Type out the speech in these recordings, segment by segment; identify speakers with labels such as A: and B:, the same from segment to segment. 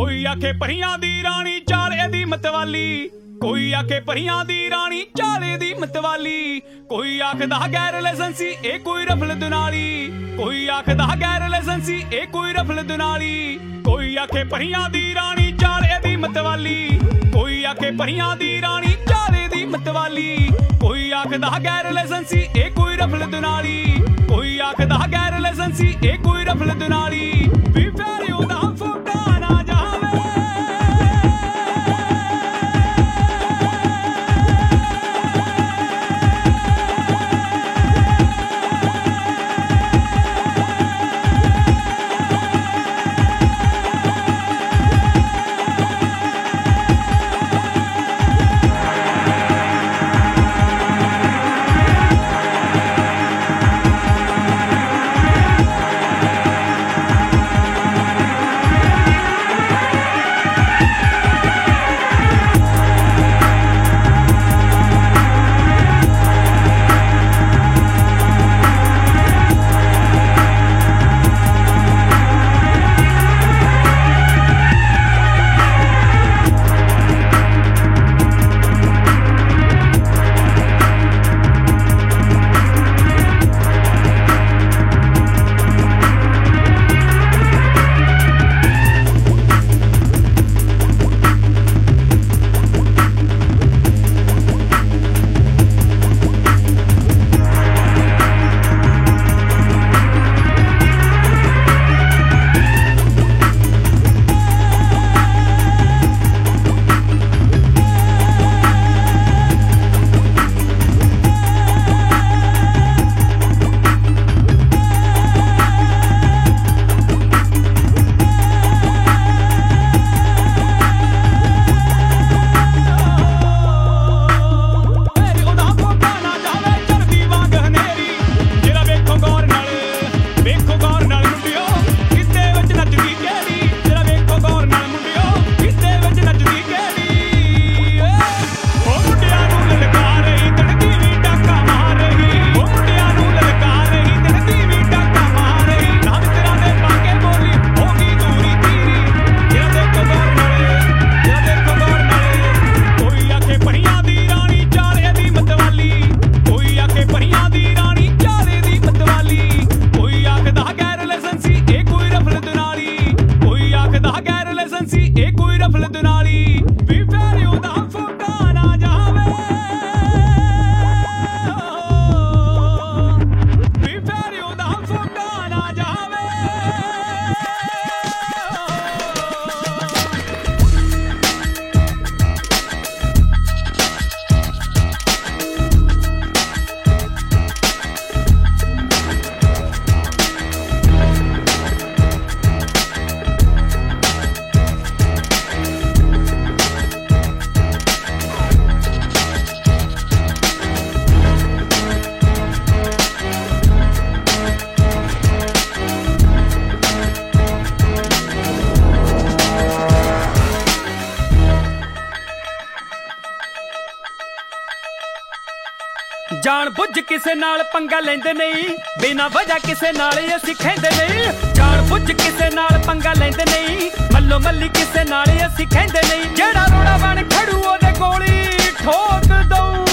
A: ਕੋਈ ਆਖੇ ਪਰੀਆਂ ਦੀ ਰਾਣੀ, ਚਾਲੇ ਦੀ ਮਤਵਾਲੀ। ਕੋਈ ਆਖੇ ਪਰੀਆਂ ਦੀ ਰਾਣੀ, ਚਾਲੇ ਦੀ ਮਤਵਾਲੀ। ਕੋਈ ਆਖਦਾ ਗੈਰ ਲਾਇਸੈਂਸੀ, ਇਹ ਕੋਈ ਰਫਲ ਦੁਨਾਲੀ। ਕੋਈ ਆਖਦਾ ਗੈਰ ਲਾਇਸੈਂਸੀ, ਇਹ ਕੋਈ ਰਫਲ ਦੁਨਾਲੀ। ਕੋਈ ਆਖੇ ਪਰੀਆਂ ਦੀ ਰਾਣੀ, ਚਾਲੇ ਦੀ ਮਤਵਾਲੀ। ਕੋਈ ਆਖੇ ਪਰੀਆਂ ਦੀ ਰਾਣੀ, ਚਾਲੇ ਦੀ ਮਤਵਾਲੀ। ਕੋਈ ਆਖਦਾ ਗੈਰ ਲਾਇਸੈਂਸੀ, ਇਹ ਕੋਈ ਰਫਲ ਦੁਨਾਲੀ। ਕੋਈ ਆਖਦਾ ਗੈਰ ਲਾਇਸੈਂਸੀ, ਇਹ ਕੋਈ ਰਫਲ ਦੁਨਾਲੀ। ਵੀ ਫੇਰ
B: ਕਿਸੇ ਨਾਲ ਪੰਗਾ ਲੈਂਦੇ ਨਹੀਂ। ਬਿਨਾਂ ਵਜ੍ਹਾ ਕਿਸੇ ਨਾਲ ਅਸੀਂ ਖੈਂਦੇ ਨਹੀਂ। ਜਾਣ ਬੁੱਝ ਕਿਸੇ ਨਾਲ ਪੰਗਾ ਲੈਂਦੇ ਨਹੀਂ। ਮੱਲੋ ਮੱਲੀ ਕਿਸੇ ਨਾਲ ਅਸੀਂ ਖੈਂਦੇ ਨਹੀਂ। ਜਿਹੜਾ ਰੋੜਾ ਬਣ ਖੜੂ ਉਹਦੇ ਗੋਲੀ ਠੋਕ ਦਊ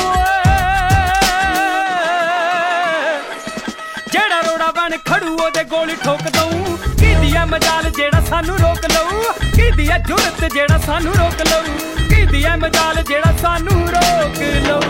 B: ਜਿਹੜਾ ਰੋੜਾ ਬਣ ਖੜੂ ਉਹਦੇ ਗੋਲੀ ਠੋਕ ਦਊ। ਕੀਦੀ ਆ ਮਜਾਲ ਜਿਹੜਾ ਸਾਨੂੰ ਰੋਕ ਲਊ। ਕੀਦੀ ਆ ਜੁਰਤ ਜਿਹੜਾ ਸਾਨੂੰ ਰੋਕ ਲਊ। ਕੀਦੀ ਆ ਮਜਾਲ ਜਿਹੜਾ ਸਾਨੂੰ ਰੋਕ ਲਊ।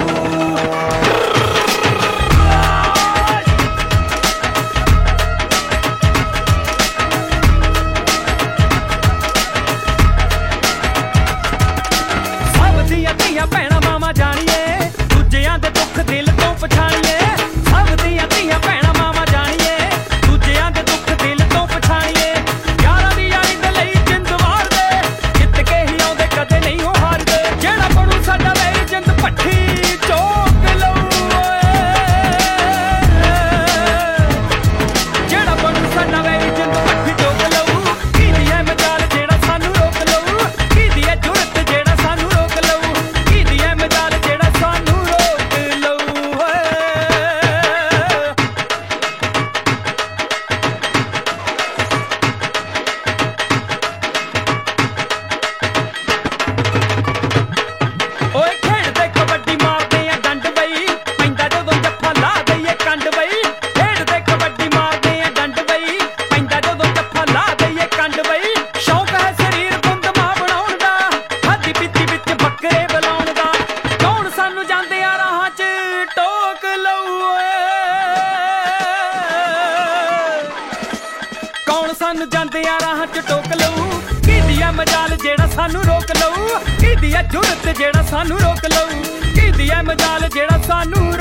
A: for time. ਐ ਮਜਾਲ ਜਿਹੜਾ ਸਾਨੂੰ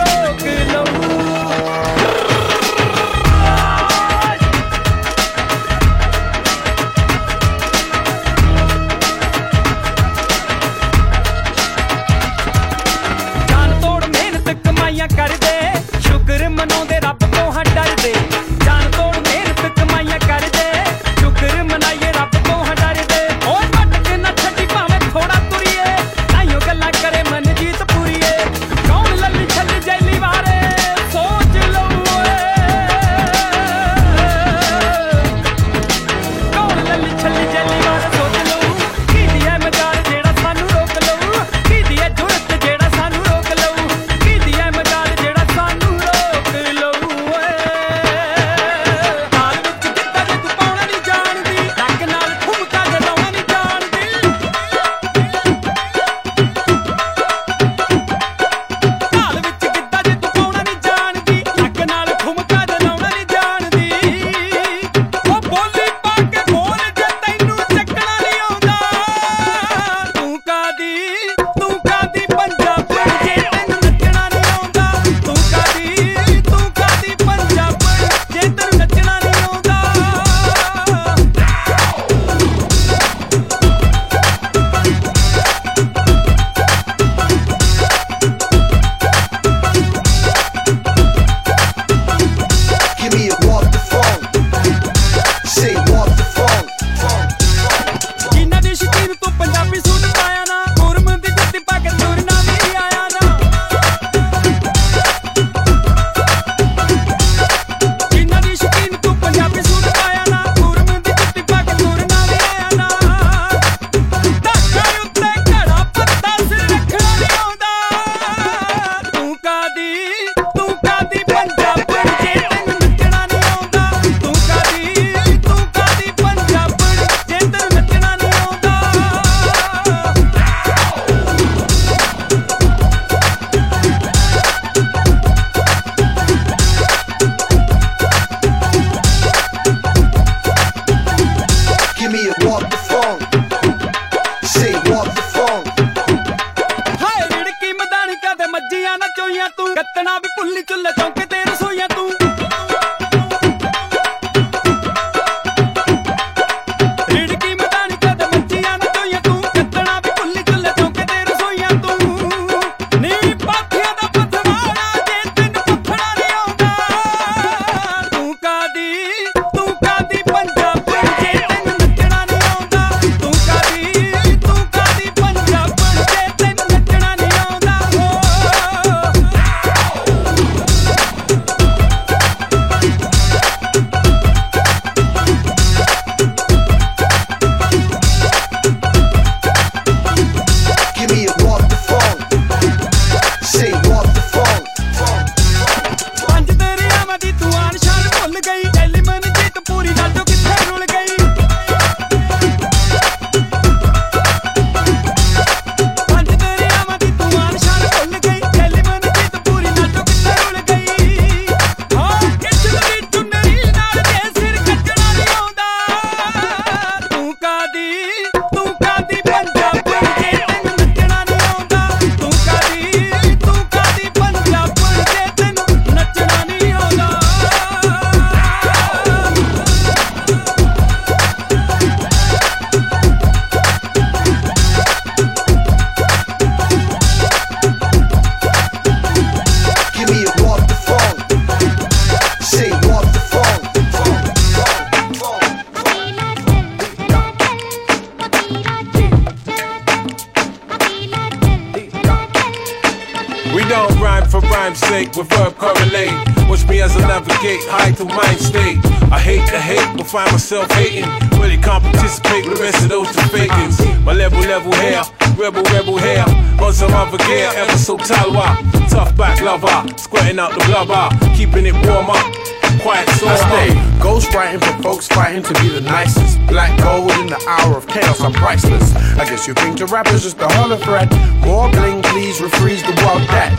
C: find myself hating. Really can't participate with the rest of those fakings. My level, level hair, rebel, rebel hair. On some other gear, ever so talwa. Tough back lover, squirting out the blubber. Keeping it warm up. Quiet so
D: I stay ghostwriting for folks fighting to be the nicest. Black gold in the hour of chaos, I'm priceless. I guess you think the rapper's just a hollow threat. More bling, please refreeze the world that.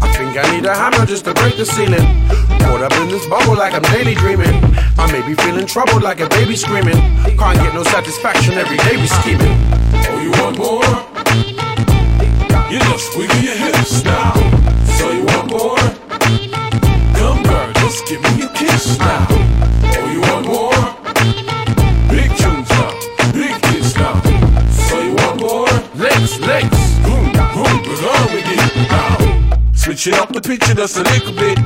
D: I think I need a hammer just to break the ceiling. Caught up in this bubble like I'm daily dreaming. I may be feeling troubled like a baby screaming. Can't get no satisfaction every day we scheming.
C: Oh, you want more? You just wiggle your hips now. So you want more? With it up the picture just a little bit.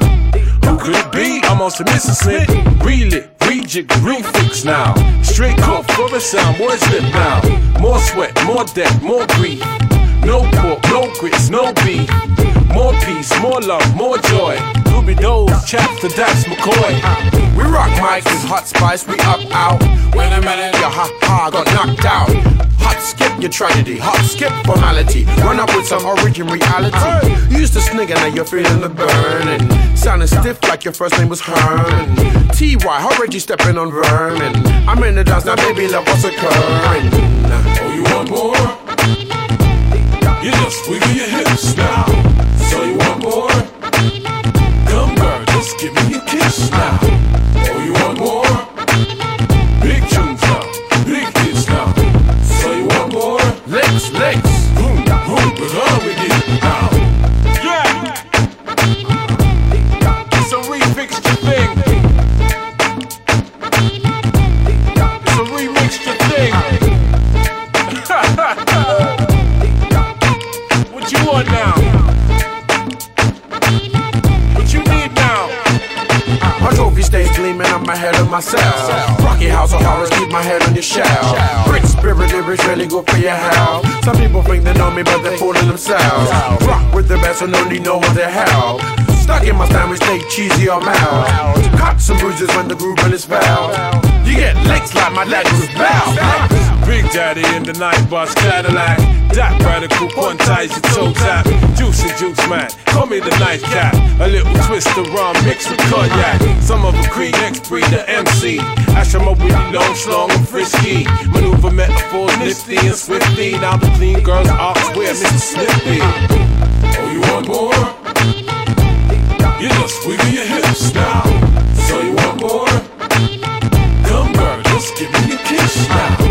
C: Who could it be? I'm on some Mrs. Smith. Reel it, rejig, refix now. Straight cut for the sound, boy slip now. More sweat, more debt, more grief. No pork, no grits, no beef. More peace, more love, more joy. Ruby Doe, chaps to Dax McCoy.
D: We rock mics, it's hot spice, we up out. Wait a minute, your ha ha got knocked out. Hot skip your tragedy, hot skip formality. Run up with some origin reality. You used to snigger, now you're feeling the burning. Sounding stiff like your first name was Herman. TY, how Reggie stepping on vermin. I'm in the dance now, baby, love what's occurring.
C: Oh, you want more? You just wiggle your hips now. Give me a kiss now. Oh, you
D: lyrics really good for your health. Some people think they know me, but they're fooling themselves. Rock with the best, so no need no other help. Stuck in my sandwich, stay cheesy or mild. Cuts and bruises when the groove is foul. You get licks like my leg was bow.
C: Big Daddy in the night bus Cadillac. That radical quantize your toe tap. Juicy juice man, call me the night cat. A little twist of rum mixed with cognac. Some of a creed, next the MC. Ash I'm really long, strong and frisky. Maneuver metaphors nifty and swifty. Now the clean girls ox wear Mr. Snippy. Oh, you want more? You just wiggle your hips now. So you want more? Come girl, just give me a kiss now.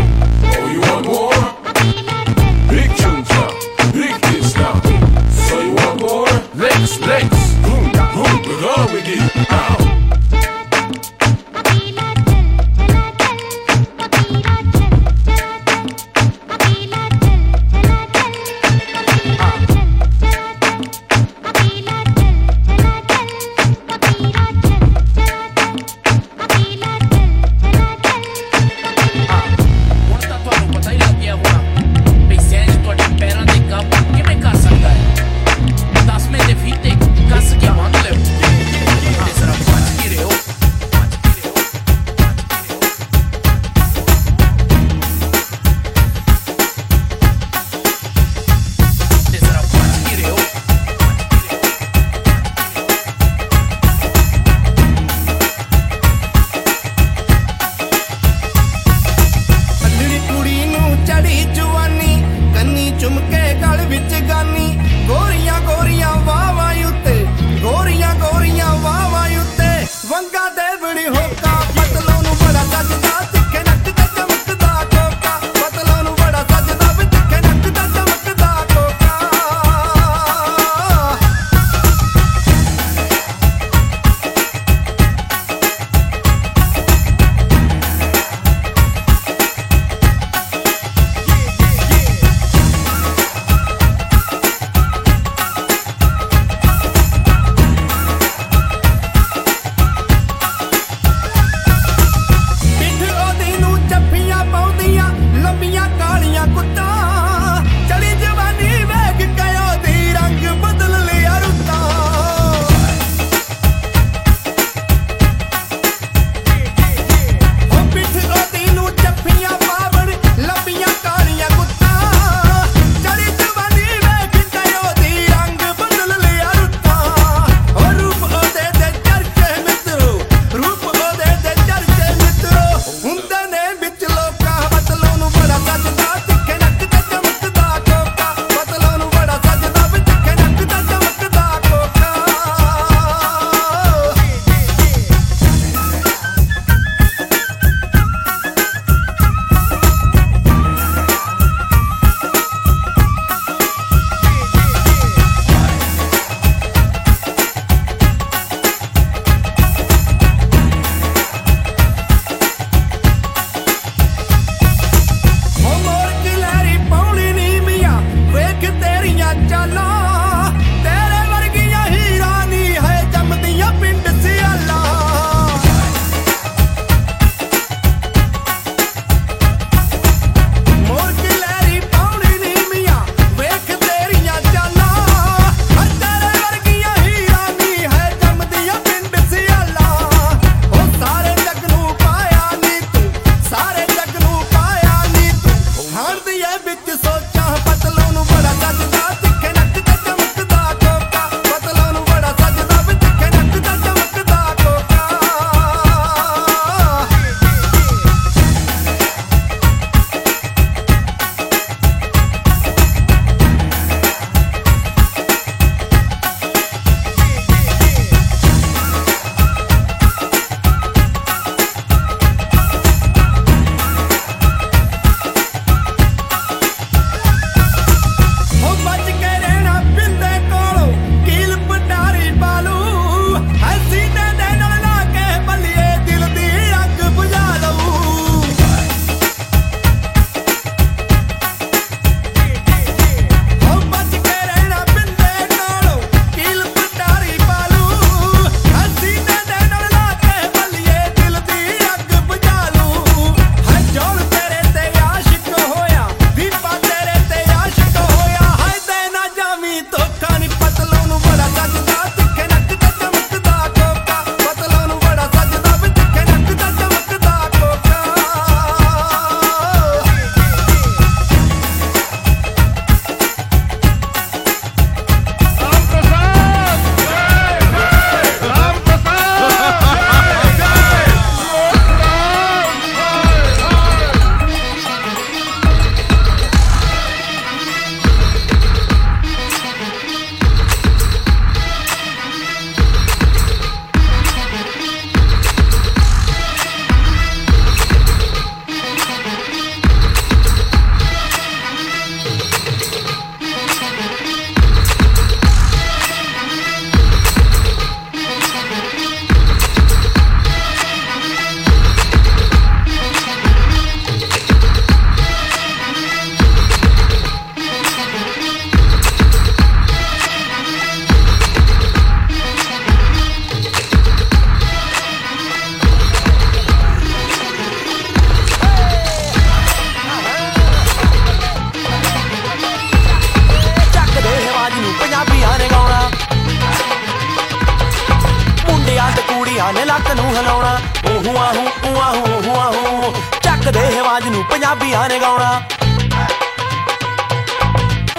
E: ਤੇ ਨੇ
F: ਲੱਕ ਨੂੰ ਹਿਲਾਉਣਾ। ਊਹੂ, ਆਹੂ, ਊ, ਆਹੂ, ਊਹੂ, ਆਹੂ। ਚੱਕਦੇ ਆਵਾਜ਼ ਨੂੰ ਪੰਜਾਬੀਆਂ ਨੇ ਗਾਉਣਾ।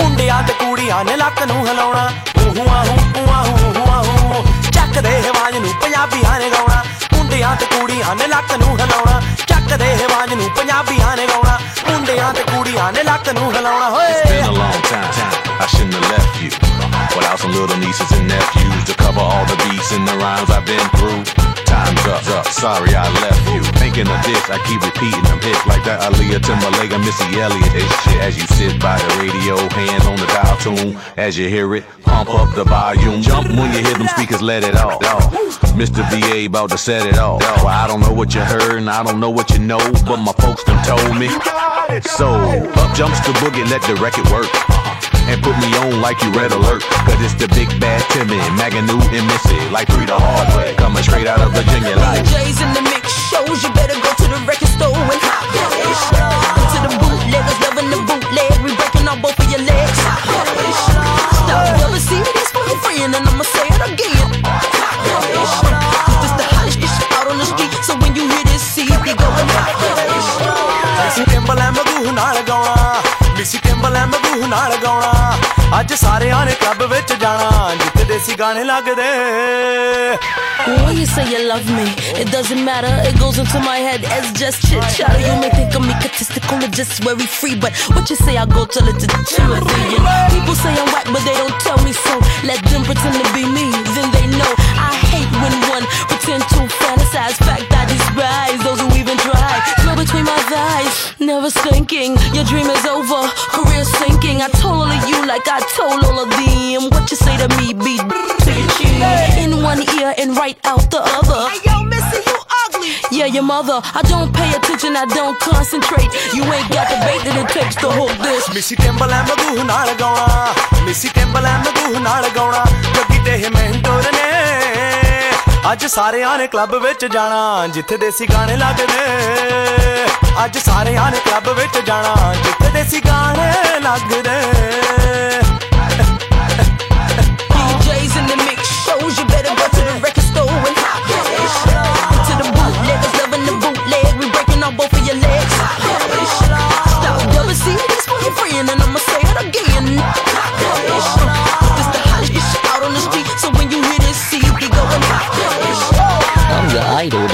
F: ਮੁੰਡਿਆਂ ਤੇ ਕੁੜੀਆਂ ਨੇ ਲੱਕ ਨੂੰ ਹਿਲਾਉਣਾ। ਊਹੂ, ਆਹੂ, ਊ, ਆਹੂ ਊਹੂ ਆਹੂ। ਚੱਕਦੇ ਆਵਾਜ਼ ਨੂੰ ਪੰਜਾਬੀਆਂ ਨੇ ਗਾਉਣਾ। ਮੁੰਡਿਆਂ ਤੇ ਕੁੜੀਆਂ ਨੇ ਲੱਕ ਨੂੰ ਹਿਲਾਉਣਾ। ਚੱਕਦੇ ਆਵਾਜ਼ ਨੂੰ ਪੰਜਾਬੀਆਂ ਨੇ ਗਾਉਣਾ। ਮੁੰਡਿਆਂ ਤੇ ਕੁੜੀਆਂ ਨੇ ਲੱਕ ਨੂੰ ਹਿਲਾਉਣਾ।
G: It's I shouldn't have left you. Without some little nieces and nephews to cover all the beats and the rhymes I've been through. Time's up, up. Sorry I left you. Thinking of this, I keep repeating them hits like that Aaliyah Timbaland and Missy Elliott. It's shit as you sit by the radio, hands on the dial tune. As you hear it, pump up the volume. Jump when you hear them speakers, let it off. Mr. VA about to set it off. Well, I don't know what you heard and I don't know what you know, but my folks done told me. So, up jumps the boogie, let the record work. And put me on like you red alert. Cause it's the big bad Timmy, Maganu and Missy. Like three the hard way. Coming straight out of Virginia like.
H: DJs in the mix shows, you better go to the record store and hop this. To the bootleggers loving the bootleg, we breaking out both of your legs. Stop, you ever see this and I'ma say it again.
F: ਮਿਸੀ ਟਿੰਬਲ ਮਗੂ ਨਾਲ ਗਾਉਣਾ ਅੱਜ ਸਾਰਿਆਂ ਨੇ club ਵਿੱਚ ਜਾਣਾ ਜਿੱਥੇ ਦੇਸੀ ਗਾਣੇ ਲੱਗਦੇ
H: When you say you love me, it doesn't matter. It goes into my head as just chit chatter. You may think of me statistical or just very free, but what you say, I go tell it to the Timothy. And people say I'm whack, but they don't tell me so. Let them pretend to be me, then they know. I hate when one pretend to fantasize. Fact, I despise those who even try. Snow between my thighs, never sinking. Your dream is over, everything I told all of you, like I told all of them. What you say to me, be. In one ear and right out the other. Hey, yo, Missy, you ugly. Yeah, your mother. I don't pay attention, I don't concentrate. You ain't got the bait that it takes to hook this.
F: Missy Timbaland, Madhu, Nalagona. Missy Timbaland, Madhu, Nalagona. Jagite him and ਅੱਜ ਸਾਰਿਆਂ ਨੇ club ਵਿੱਚ ਜਾਣਾ, ਜਿੱਥੇ ਦੇਸੀ ਗਾਣੇ ਲੱਗਦੇ। ਅੱਜ ਸਾਰਿਆਂ ਨੇ ਕਲੱਬ ਵਿੱਚ ਜਾਣਾ, ਜਿੱਥੇ ਦੇਸੀ ਗਾਣੇ ਲੱਗਦੇ।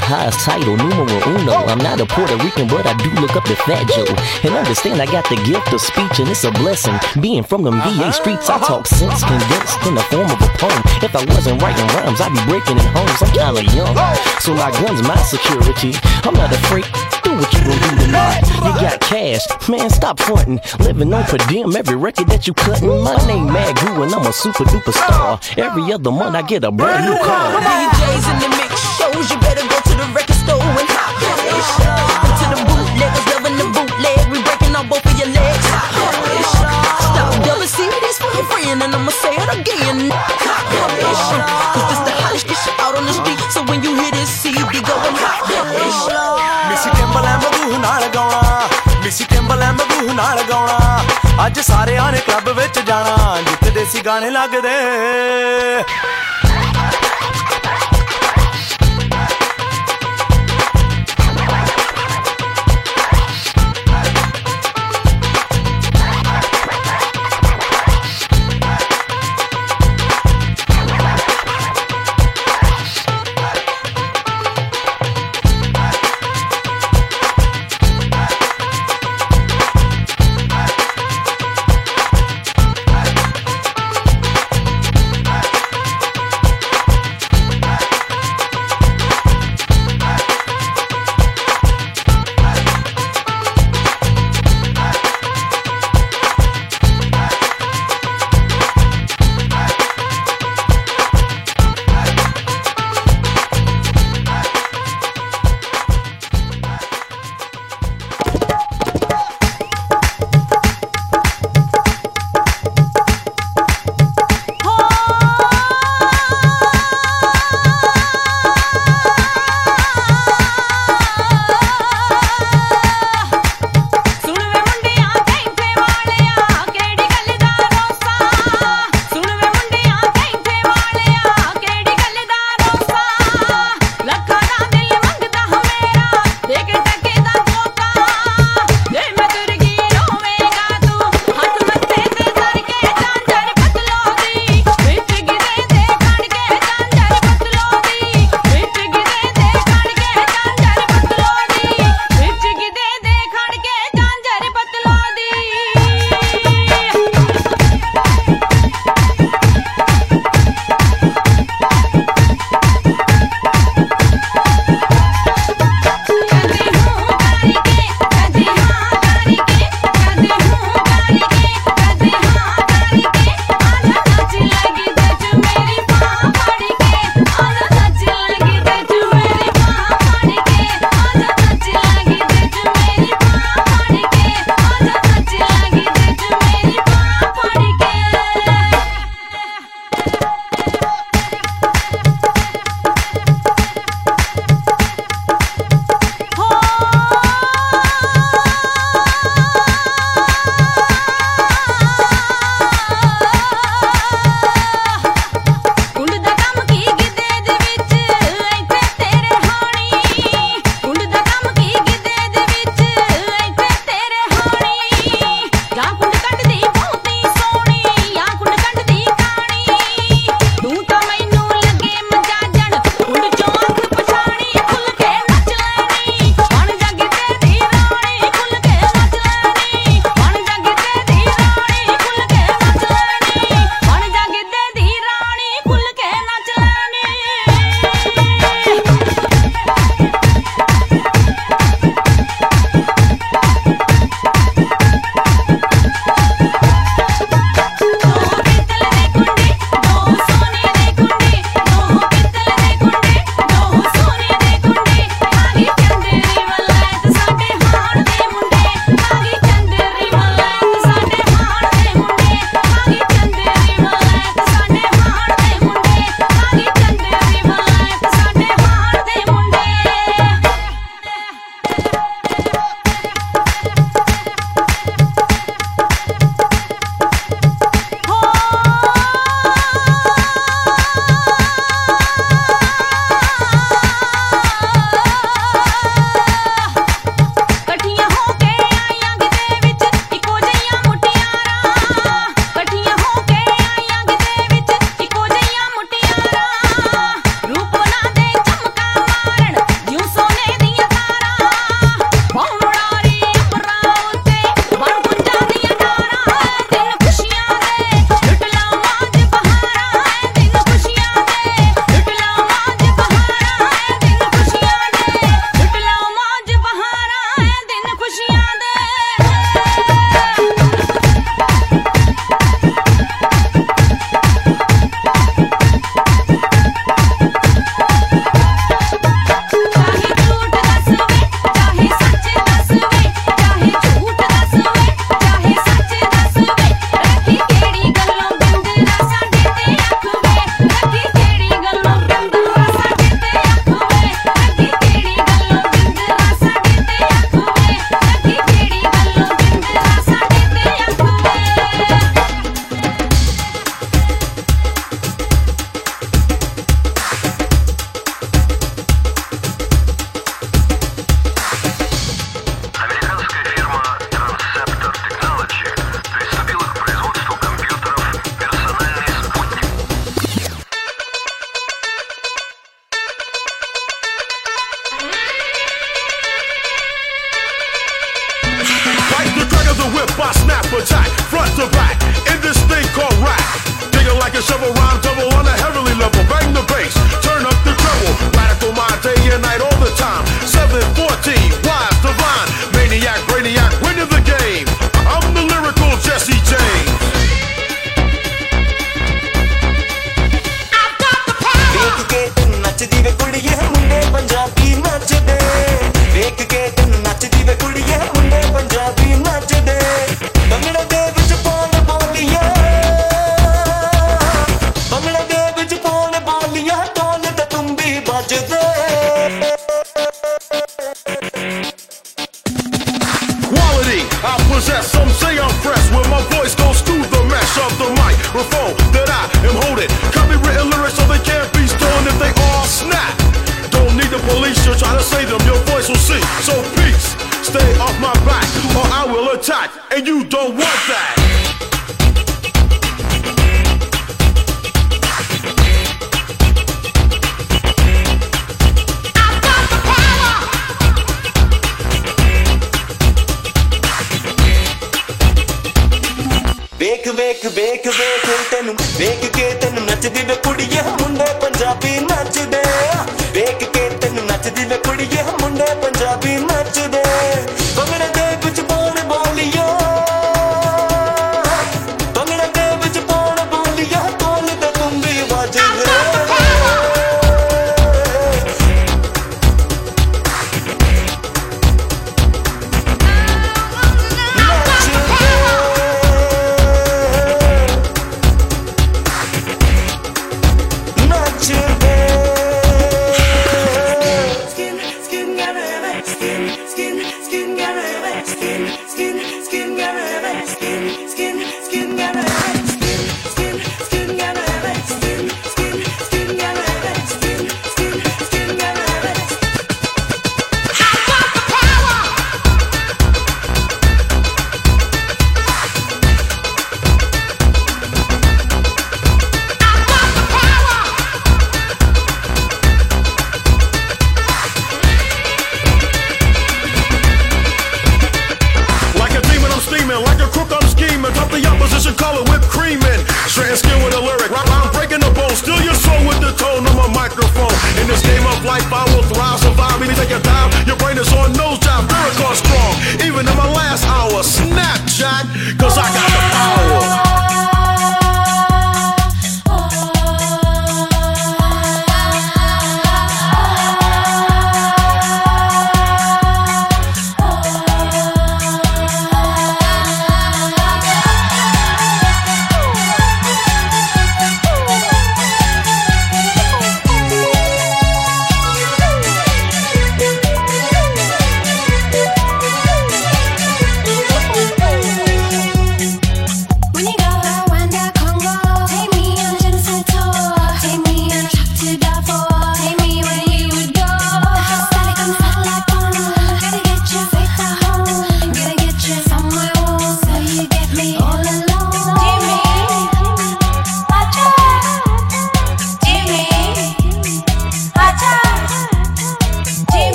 I: Highest title, numero uno. I'm not a Puerto Rican, but I do look up to Fat Joe. And understand I got the gift of speech, and it's a blessing. Being from them VA streets, I talk sense condensed in the form of a poem. If I wasn't writing rhymes, I'd be breaking in homes. I'm kinda young, so my gun's my security. I'm not afraid. Do what you gon' do tonight. You got cash, man. Stop frontin'. Living on per diem, every record that you cuttin'. My name Magoo, and I'm a super duper star. Every other month I get a brand new car.
H: DJs in the mix shows, you better
F: ਨਾਲ ਗਾਉਣਾ। ਅੱਜ ਸਾਰਿਆਂ ਨੇ club ਵਿੱਚ ਜਾਣਾ। ਜਿੱਥੇ ਦੇਸੀ ਗਾਣੇ ਲੱਗਦੇ।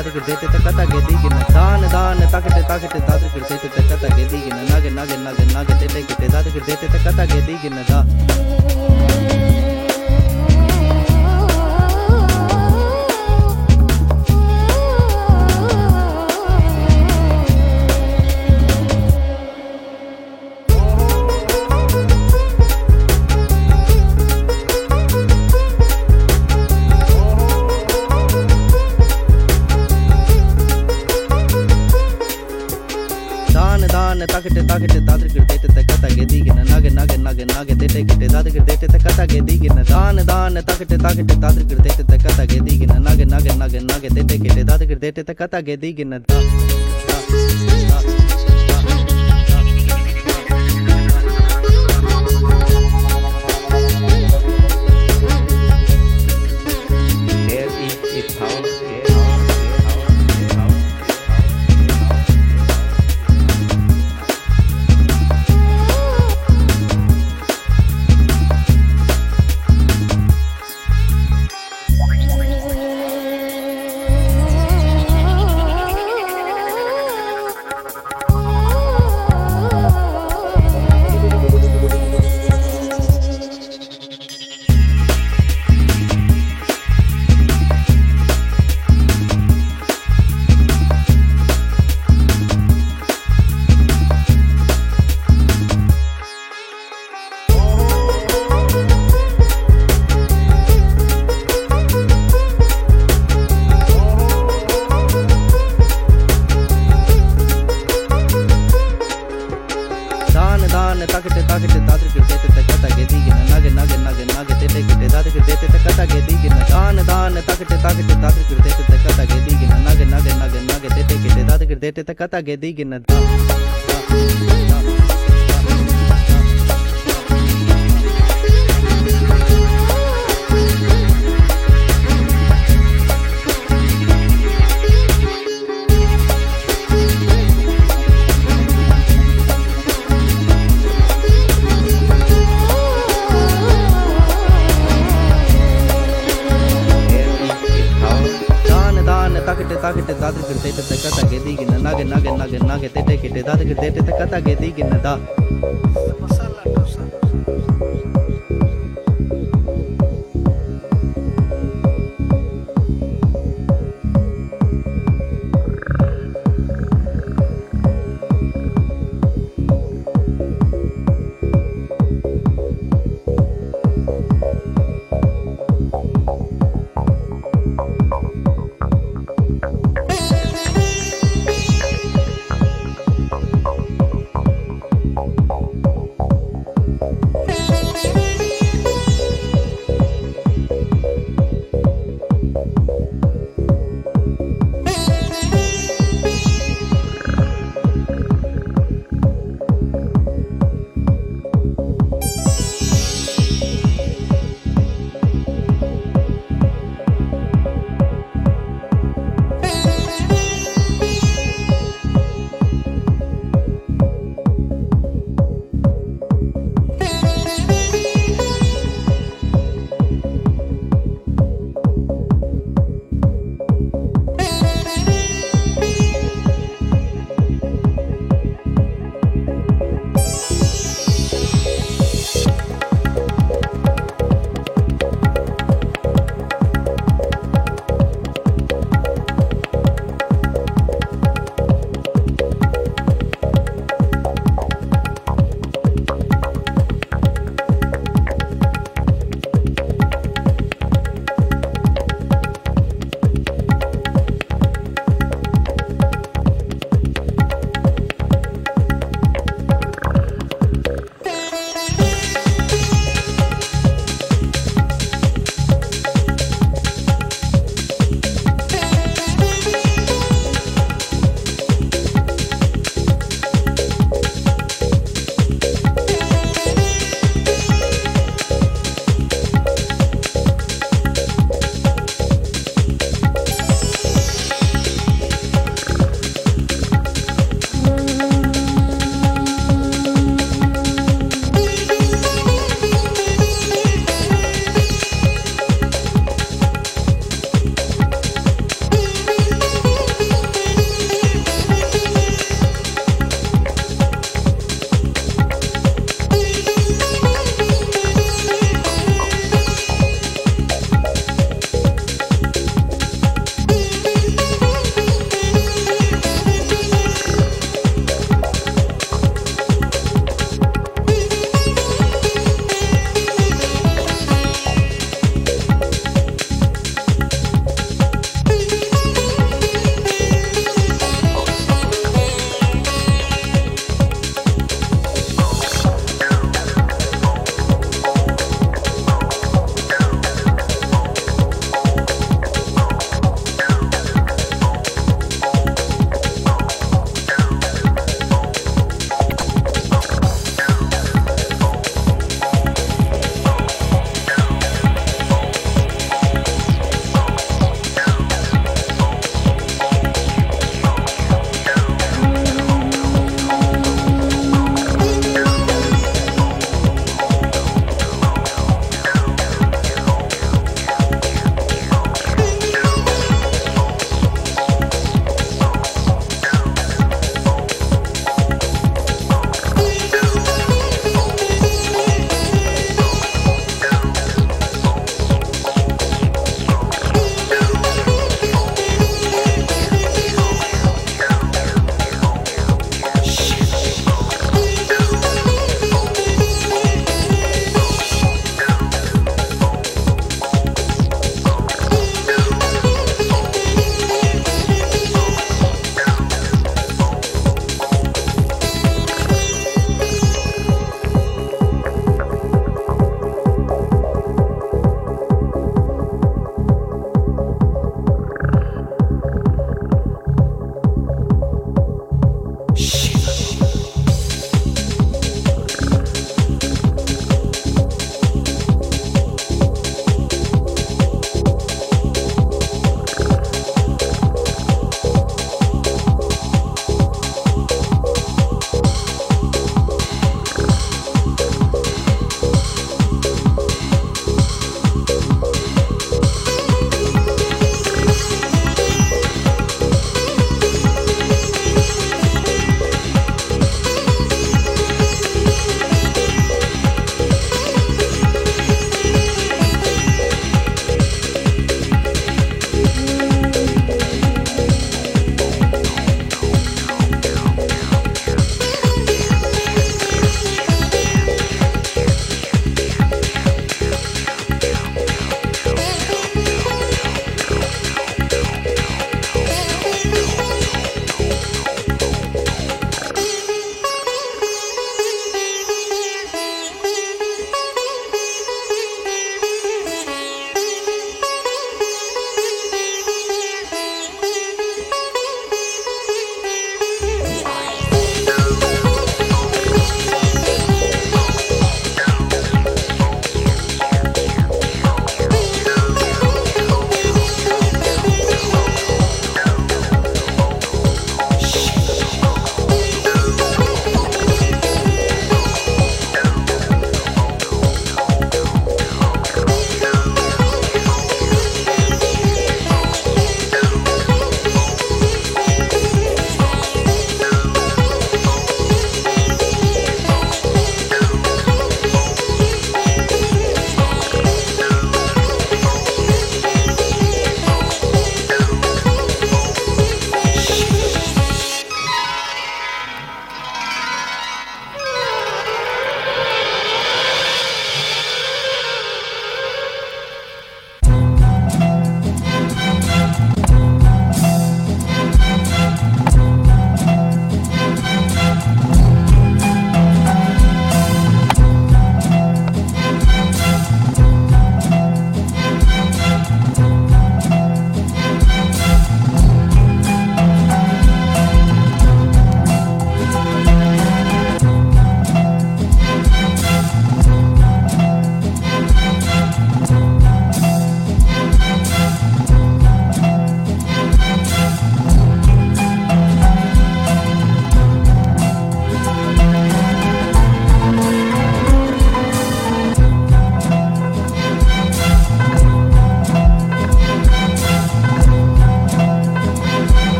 E: ताकि देते तक ता के दी के न दान दान, तक ते तक ते ताकि देते तक
J: ता के दी के
E: न नागे नागे नागे नागे ते ते के देते तक ता के
K: दी के न दा कथा गेदी गिनत कथा गेदी गिनद ததுக்கு தேட்டு தக்க தகை
L: தீகின்னதா